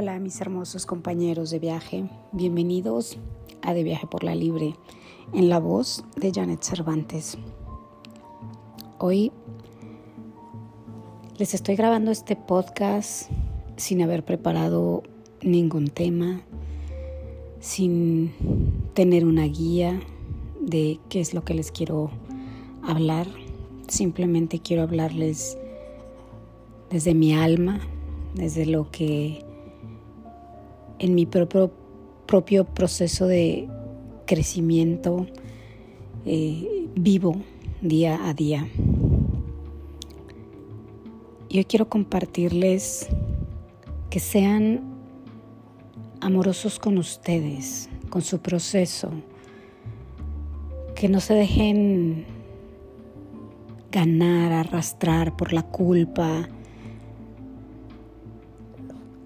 Hola mis hermosos compañeros de viaje, bienvenidos a De Viaje por la Libre en la voz de Janet Cervantes. Hoy les estoy grabando este podcast sin haber preparado ningún tema, sin tener una guía de qué es lo que les quiero hablar. Simplemente quiero hablarles desde mi alma, desde lo que en mi propio, propio proceso de crecimiento eh, vivo día a día. Yo quiero compartirles que sean amorosos con ustedes, con su proceso, que no se dejen ganar, arrastrar por la culpa,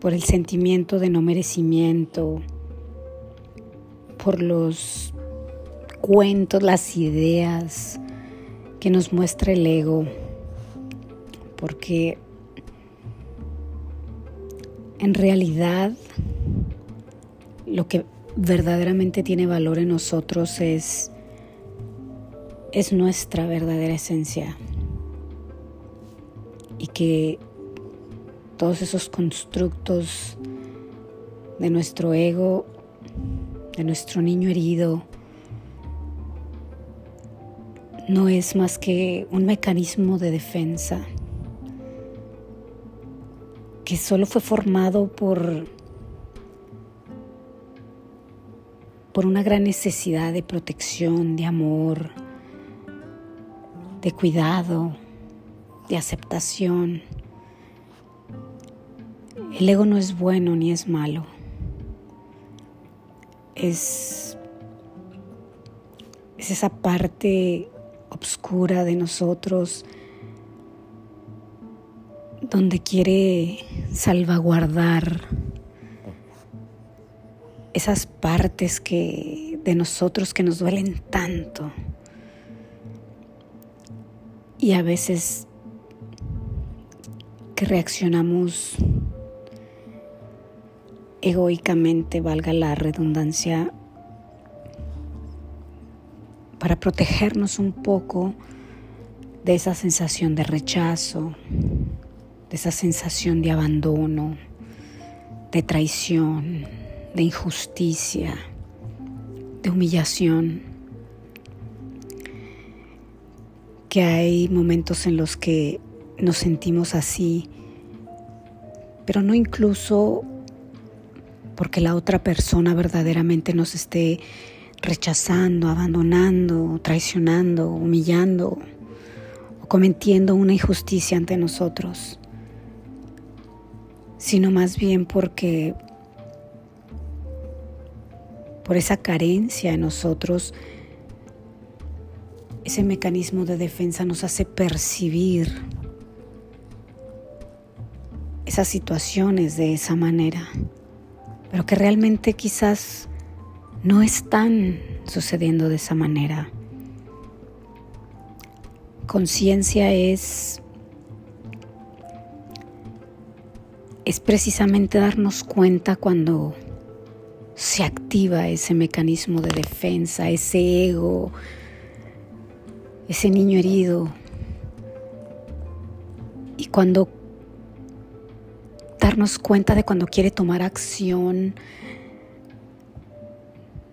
por el sentimiento de no merecimiento, por los cuentos, las ideas que nos muestra el ego, porque en realidad lo que verdaderamente tiene valor en nosotros es, es nuestra verdadera esencia. Y que todos esos constructos de nuestro ego, de nuestro niño herido, no es más que un mecanismo de defensa que solo fue formado por, por una gran necesidad de protección, de amor, de cuidado, de aceptación. El ego no es bueno ni es malo. Es, es esa parte oscura de nosotros donde quiere salvaguardar esas partes que de nosotros que nos duelen tanto y a veces que reaccionamos egoicamente, valga la redundancia, para protegernos un poco de esa sensación de rechazo, de esa sensación de abandono, de traición, de injusticia, de humillación. Que hay momentos en los que nos sentimos así, pero no incluso porque la otra persona verdaderamente nos esté rechazando, abandonando, traicionando, humillando o cometiendo una injusticia ante nosotros, sino más bien porque por esa carencia en nosotros, ese mecanismo de defensa nos hace percibir esas situaciones de esa manera pero que realmente quizás no están sucediendo de esa manera. Conciencia es es precisamente darnos cuenta cuando se activa ese mecanismo de defensa, ese ego, ese niño herido. Y cuando darnos cuenta de cuando quiere tomar acción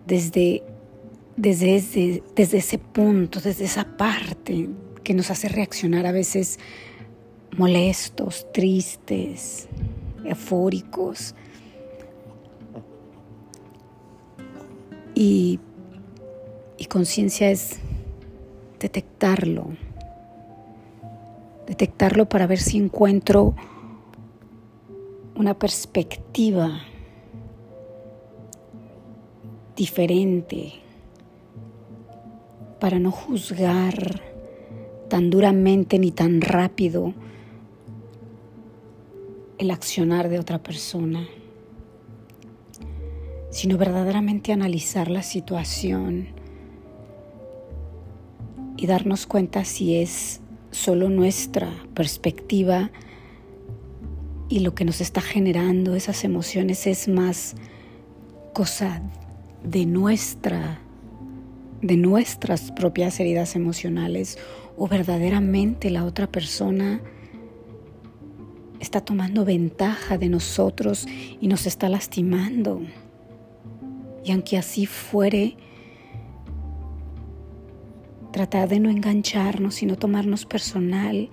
desde, desde, desde ese punto, desde esa parte que nos hace reaccionar a veces molestos, tristes, eufóricos. Y, y conciencia es detectarlo, detectarlo para ver si encuentro una perspectiva diferente para no juzgar tan duramente ni tan rápido el accionar de otra persona, sino verdaderamente analizar la situación y darnos cuenta si es solo nuestra perspectiva y lo que nos está generando esas emociones es más cosa de nuestra de nuestras propias heridas emocionales o verdaderamente la otra persona está tomando ventaja de nosotros y nos está lastimando. Y aunque así fuere, tratar de no engancharnos y no tomarnos personal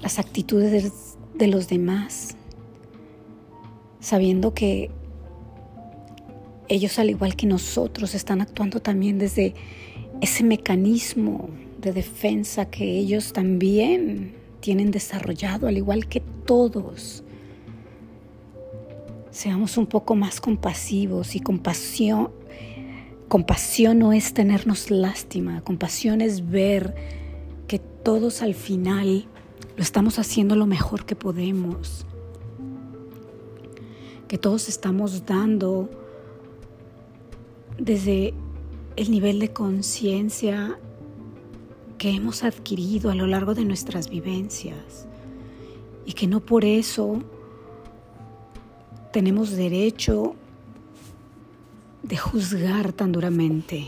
las actitudes de los demás, sabiendo que ellos al igual que nosotros están actuando también desde ese mecanismo de defensa que ellos también tienen desarrollado, al igual que todos. Seamos un poco más compasivos y compasión. Compasión no es tenernos lástima, compasión es ver que todos al final lo estamos haciendo lo mejor que podemos, que todos estamos dando desde el nivel de conciencia que hemos adquirido a lo largo de nuestras vivencias y que no por eso tenemos derecho de juzgar tan duramente.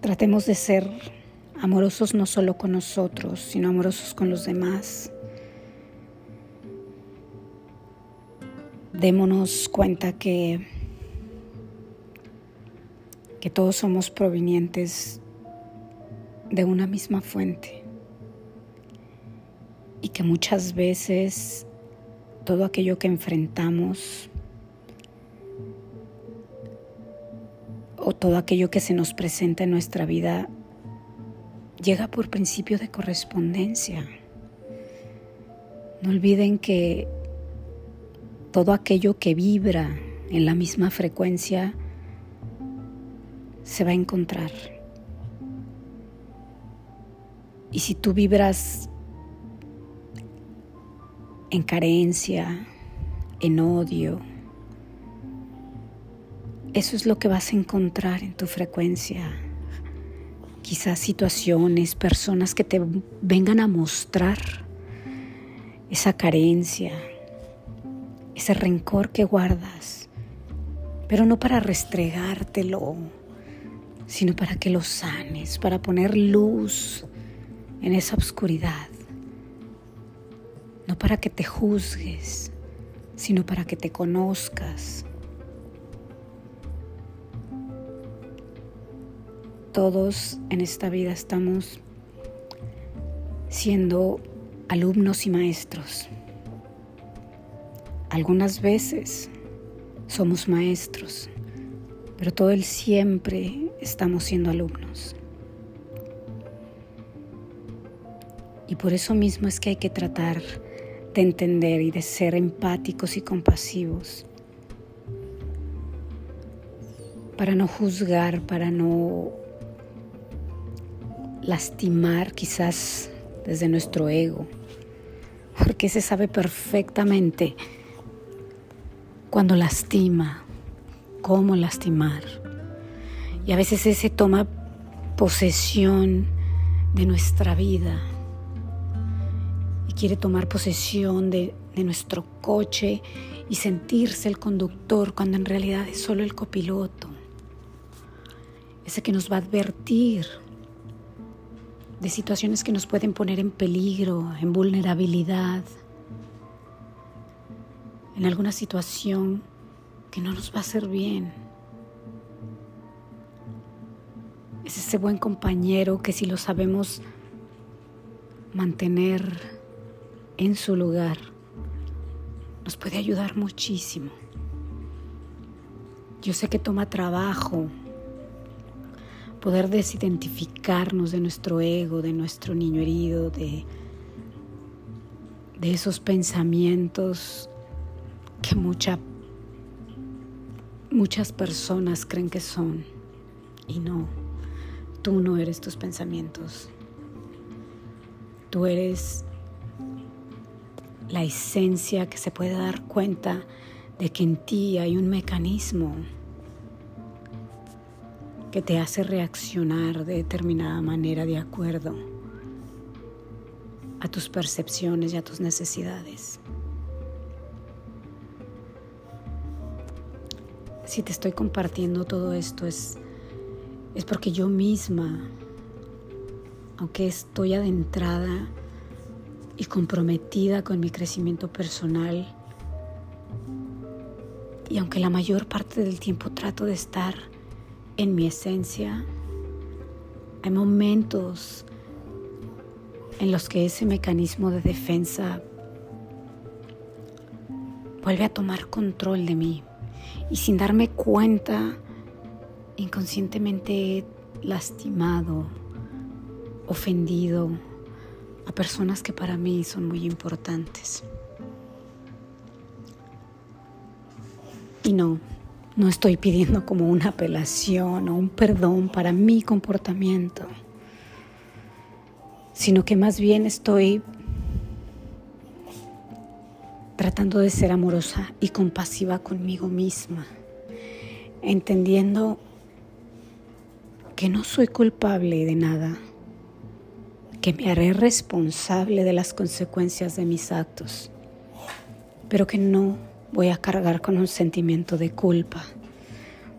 Tratemos de ser amorosos no solo con nosotros, sino amorosos con los demás. Démonos cuenta que que todos somos provenientes de una misma fuente y que muchas veces todo aquello que enfrentamos o todo aquello que se nos presenta en nuestra vida llega por principio de correspondencia. No olviden que todo aquello que vibra en la misma frecuencia se va a encontrar. Y si tú vibras en carencia, en odio, eso es lo que vas a encontrar en tu frecuencia. Quizás situaciones, personas que te vengan a mostrar esa carencia, ese rencor que guardas, pero no para restregártelo sino para que lo sanes, para poner luz en esa oscuridad. No para que te juzgues, sino para que te conozcas. Todos en esta vida estamos siendo alumnos y maestros. Algunas veces somos maestros, pero todo el siempre estamos siendo alumnos. Y por eso mismo es que hay que tratar de entender y de ser empáticos y compasivos para no juzgar, para no lastimar quizás desde nuestro ego, porque se sabe perfectamente cuando lastima, cómo lastimar. Y a veces ese toma posesión de nuestra vida y quiere tomar posesión de, de nuestro coche y sentirse el conductor cuando en realidad es solo el copiloto. Ese que nos va a advertir de situaciones que nos pueden poner en peligro, en vulnerabilidad, en alguna situación que no nos va a hacer bien. Es ese buen compañero que si lo sabemos mantener en su lugar, nos puede ayudar muchísimo. Yo sé que toma trabajo poder desidentificarnos de nuestro ego, de nuestro niño herido, de, de esos pensamientos que mucha, muchas personas creen que son y no. Tú no eres tus pensamientos. Tú eres la esencia que se puede dar cuenta de que en ti hay un mecanismo que te hace reaccionar de determinada manera de acuerdo a tus percepciones y a tus necesidades. Si te estoy compartiendo todo esto es, es porque yo misma, aunque estoy adentrada y comprometida con mi crecimiento personal, y aunque la mayor parte del tiempo trato de estar en mi esencia, hay momentos en los que ese mecanismo de defensa vuelve a tomar control de mí y sin darme cuenta, inconscientemente he lastimado, ofendido a personas que para mí son muy importantes. Y no, no estoy pidiendo como una apelación o un perdón para mi comportamiento sino que más bien estoy tratando de ser amorosa y compasiva conmigo misma, entendiendo que no soy culpable de nada, que me haré responsable de las consecuencias de mis actos, pero que no voy a cargar con un sentimiento de culpa,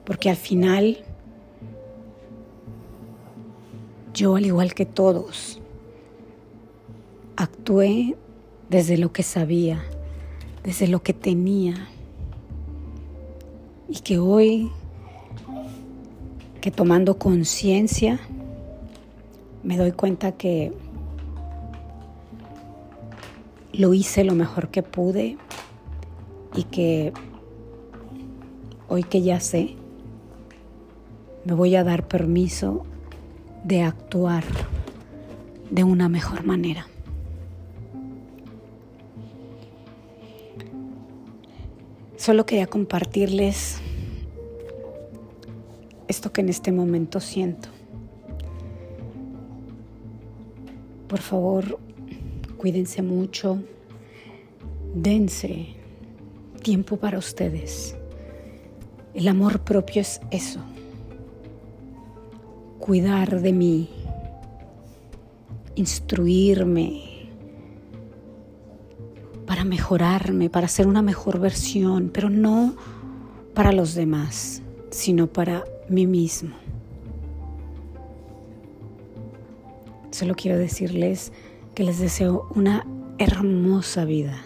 porque al final yo, al igual que todos, actué desde lo que sabía, desde lo que tenía. Y que hoy, que tomando conciencia, me doy cuenta que lo hice lo mejor que pude y que hoy que ya sé, me voy a dar permiso de actuar de una mejor manera. Solo quería compartirles esto que en este momento siento. Por favor, cuídense mucho, dense tiempo para ustedes. El amor propio es eso, cuidar de mí, instruirme, para mejorarme, para ser una mejor versión, pero no para los demás, sino para mí mismo. Solo quiero decirles que les deseo una hermosa vida.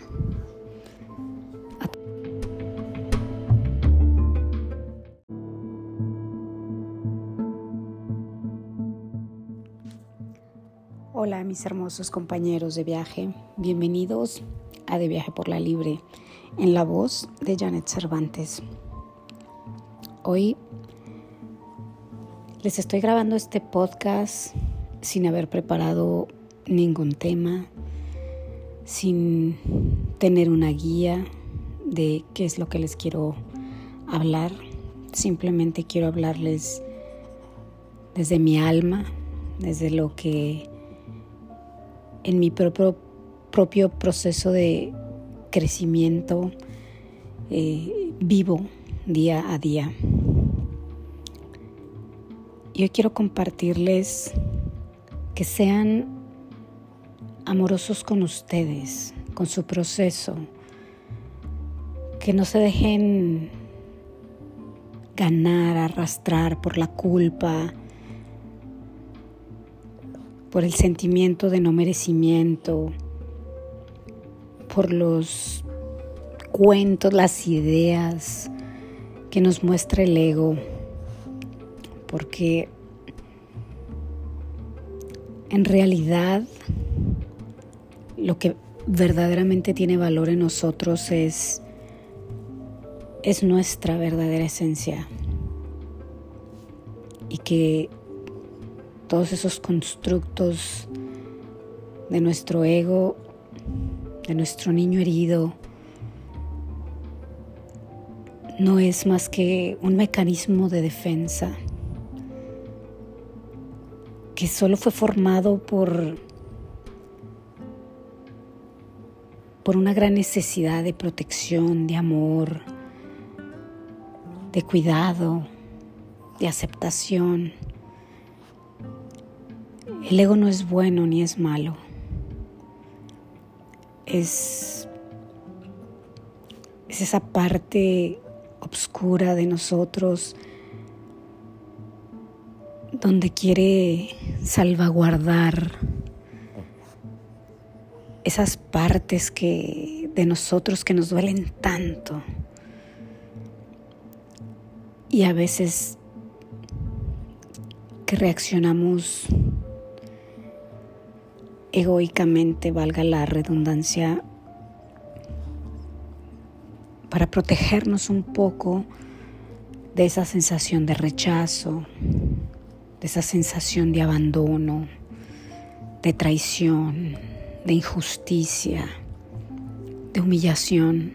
Hola mis hermosos compañeros de viaje, bienvenidos a De Viaje por la Libre, en la voz de Janet Cervantes. Hoy les estoy grabando este podcast sin haber preparado ningún tema, sin tener una guía de qué es lo que les quiero hablar. Simplemente quiero hablarles desde mi alma, desde lo que en mi propio propio proceso de crecimiento eh, vivo día a día. Yo quiero compartirles que sean amorosos con ustedes, con su proceso, que no se dejen ganar, arrastrar por la culpa, por el sentimiento de no merecimiento, por los cuentos, las ideas que nos muestra el ego, porque en realidad lo que verdaderamente tiene valor en nosotros es, es nuestra verdadera esencia. Y que todos esos constructos de nuestro ego de nuestro niño herido no es más que un mecanismo de defensa que solo fue formado por, por una gran necesidad de protección, de amor, de cuidado, de aceptación. El ego no es bueno ni es malo es, es esa parte oscura de nosotros donde quiere salvaguardar esas partes que de nosotros que nos duelen tanto. Y a veces que reaccionamos egoicamente, valga la redundancia, para protegernos un poco de esa sensación de rechazo, de esa sensación de abandono, de traición, de injusticia, de humillación,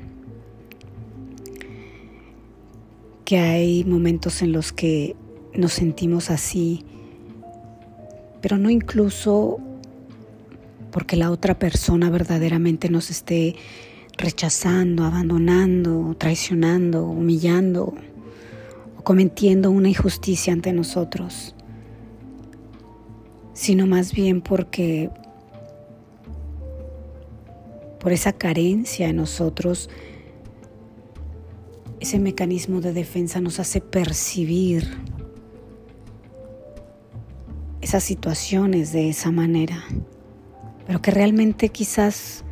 que hay momentos en los que nos sentimos así, pero no incluso porque la otra persona verdaderamente nos esté rechazando, abandonando, traicionando, humillando o cometiendo una injusticia ante nosotros, sino más bien porque por esa carencia en nosotros, ese mecanismo de defensa nos hace percibir esas situaciones de esa manera, pero que realmente quizás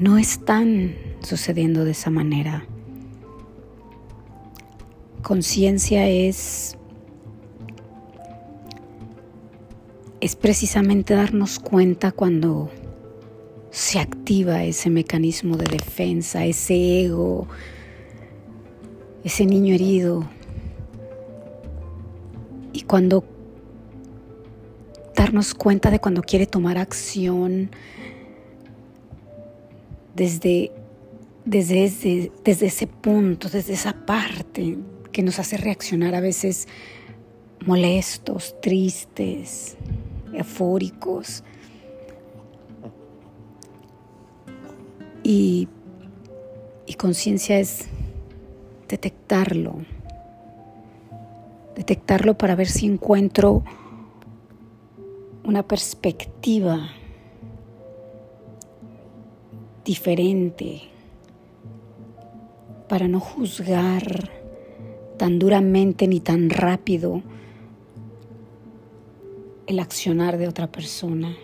no están sucediendo de esa manera. Conciencia es es precisamente darnos cuenta cuando se activa ese mecanismo de defensa, ese ego, ese niño herido. Y cuando darnos cuenta de cuando quiere tomar acción desde, desde, desde ese punto, desde esa parte que nos hace reaccionar a veces molestos, tristes, eufóricos. Y, conciencia es detectarlo, detectarlo para ver si encuentro una perspectiva diferente, para no juzgar tan duramente ni tan rápido el accionar de otra persona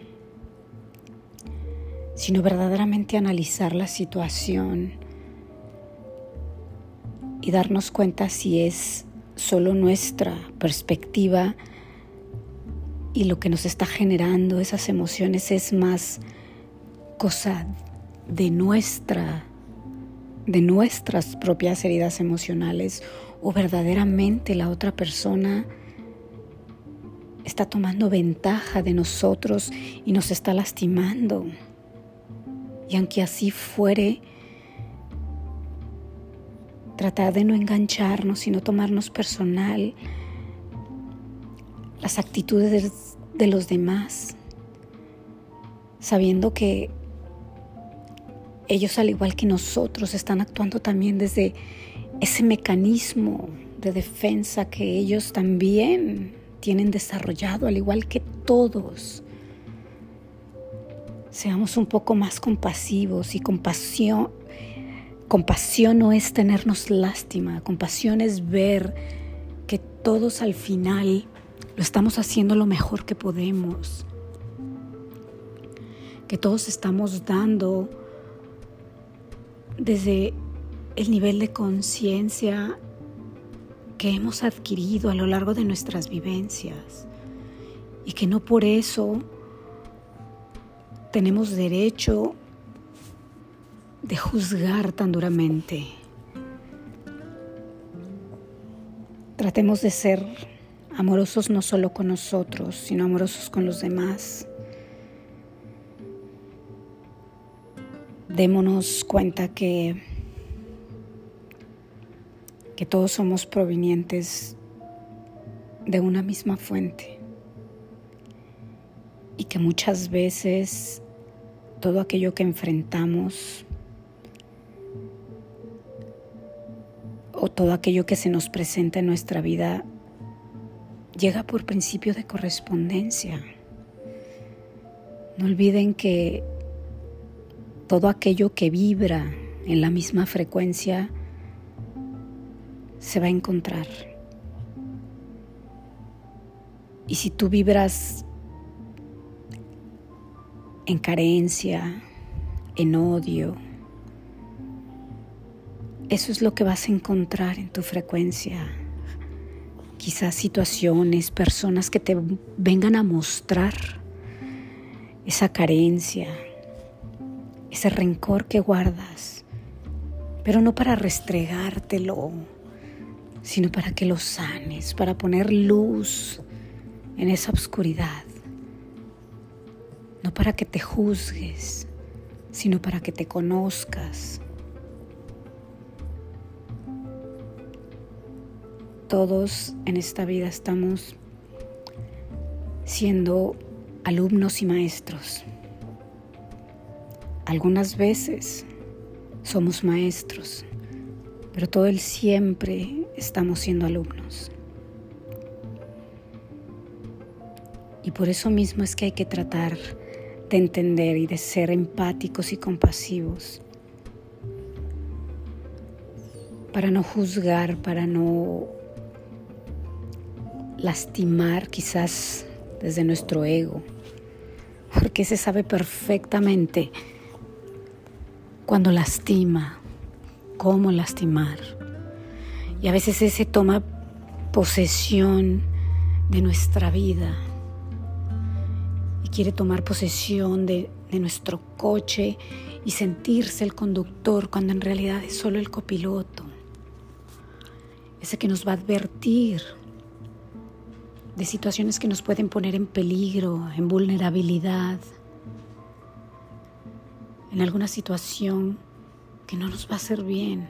sino verdaderamente analizar la situación y darnos cuenta si es solo nuestra perspectiva y lo que nos está generando esas emociones es más cosa de nuestra de nuestras propias heridas emocionales o verdaderamente la otra persona está tomando ventaja de nosotros y nos está lastimando. Y aunque así fuere, tratar de no engancharnos y no tomarnos personal las actitudes de los demás, sabiendo que ellos al igual que nosotros están actuando también desde ese mecanismo de defensa que ellos también tienen desarrollado, al igual que todos. Seamos un poco más compasivos y compasión. Compasión no es tenernos lástima, compasión es ver que todos al final lo estamos haciendo lo mejor que podemos, que todos estamos dando desde el nivel de conciencia que hemos adquirido a lo largo de nuestras vivencias y que no por eso tenemos derecho de juzgar tan duramente. Tratemos de ser amorosos no solo con nosotros, sino amorosos con los demás. Démonos cuenta que, que todos somos provenientes de una misma fuente y que muchas veces todo aquello que enfrentamos o todo aquello que se nos presenta en nuestra vida llega por principio de correspondencia. No olviden que todo aquello que vibra en la misma frecuencia se va a encontrar. Y si tú vibras en carencia, en odio, eso es lo que vas a encontrar en tu frecuencia. Quizás situaciones, personas que te vengan a mostrar esa carencia, ese rencor que guardas, pero no para restregártelo, sino para que lo sanes, para poner luz en esa oscuridad. No para que te juzgues, sino para que te conozcas. Todos en esta vida estamos siendo alumnos y maestros. Algunas veces somos maestros, pero todo el siempre estamos siendo alumnos. Y por eso mismo es que hay que tratar de entender y de ser empáticos y compasivos para no juzgar, para no lastimar quizás desde nuestro ego, porque se sabe perfectamente cuando lastima, cómo lastimar. Y a veces ese toma posesión de nuestra vida y quiere tomar posesión de, de, nuestro coche y sentirse el conductor cuando en realidad es solo el copiloto. Ese que nos va a advertir de situaciones que nos pueden poner en peligro, en vulnerabilidad, en alguna situación que no nos va a hacer bien.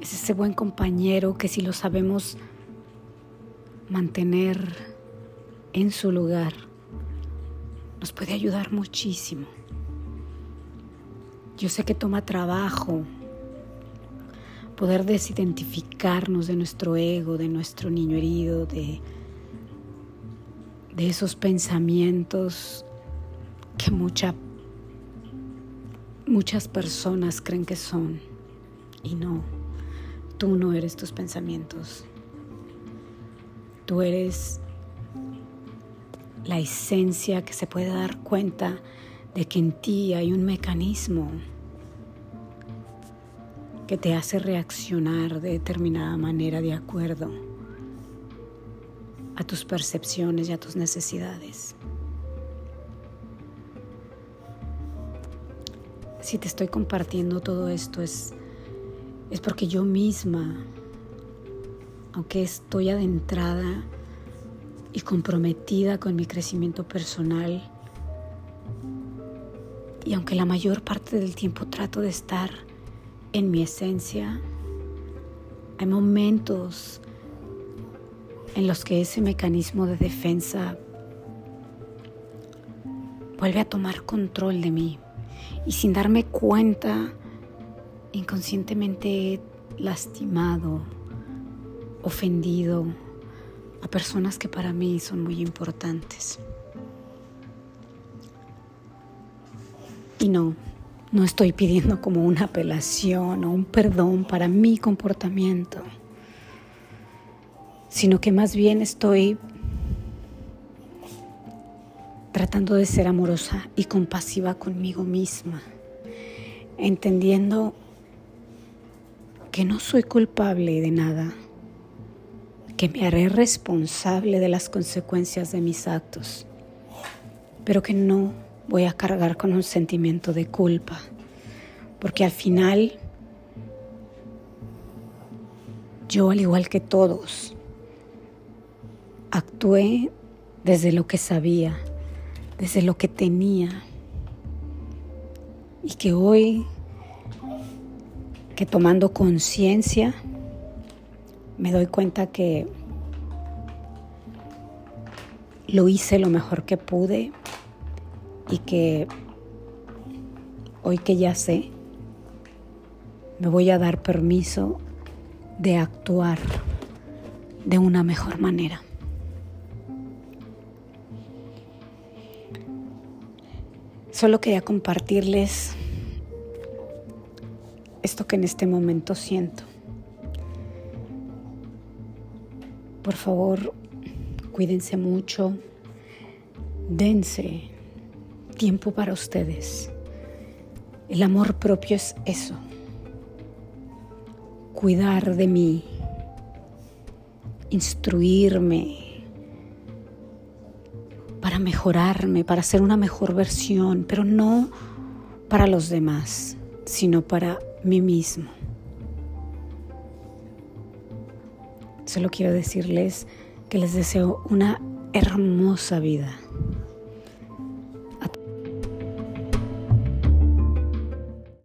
Es ese buen compañero que si lo sabemos mantener en su lugar, nos puede ayudar muchísimo. Yo sé que toma trabajo poder desidentificarnos de nuestro ego, de nuestro niño herido, de, de esos pensamientos que mucha, muchas personas creen que son. Y no, tú no eres tus pensamientos. Tú eres la esencia que se puede dar cuenta de que en ti hay un mecanismo que te hace reaccionar de determinada manera de acuerdo a tus percepciones y a tus necesidades. Si te estoy compartiendo todo esto es, es porque yo misma, aunque estoy adentrada y comprometida con mi crecimiento personal, y aunque la mayor parte del tiempo trato de estar en mi esencia, hay momentos en los que ese mecanismo de defensa vuelve a tomar control de mí y sin darme cuenta, inconscientemente he lastimado, ofendido a personas que para mí son muy importantes. Y no, no estoy pidiendo como una apelación o un perdón para mi comportamiento, sino que más bien estoy tratando de ser amorosa y compasiva conmigo misma, entendiendo que no soy culpable de nada, que me haré responsable de las consecuencias de mis actos, pero que no voy a cargar con un sentimiento de culpa, porque al final yo, al igual que todos, actué desde lo que sabía, desde lo que tenía, y que hoy, que tomando conciencia, me doy cuenta que lo hice lo mejor que pude y que hoy que ya sé, me voy a dar permiso de actuar de una mejor manera. Solo quería compartirles esto que en este momento siento. Por favor, cuídense mucho, dense tiempo para ustedes. El amor propio es eso, cuidar de mí, instruirme para mejorarme, para ser una mejor versión, pero no para los demás, sino para mí mismo. Solo quiero decirles que les deseo una hermosa vida.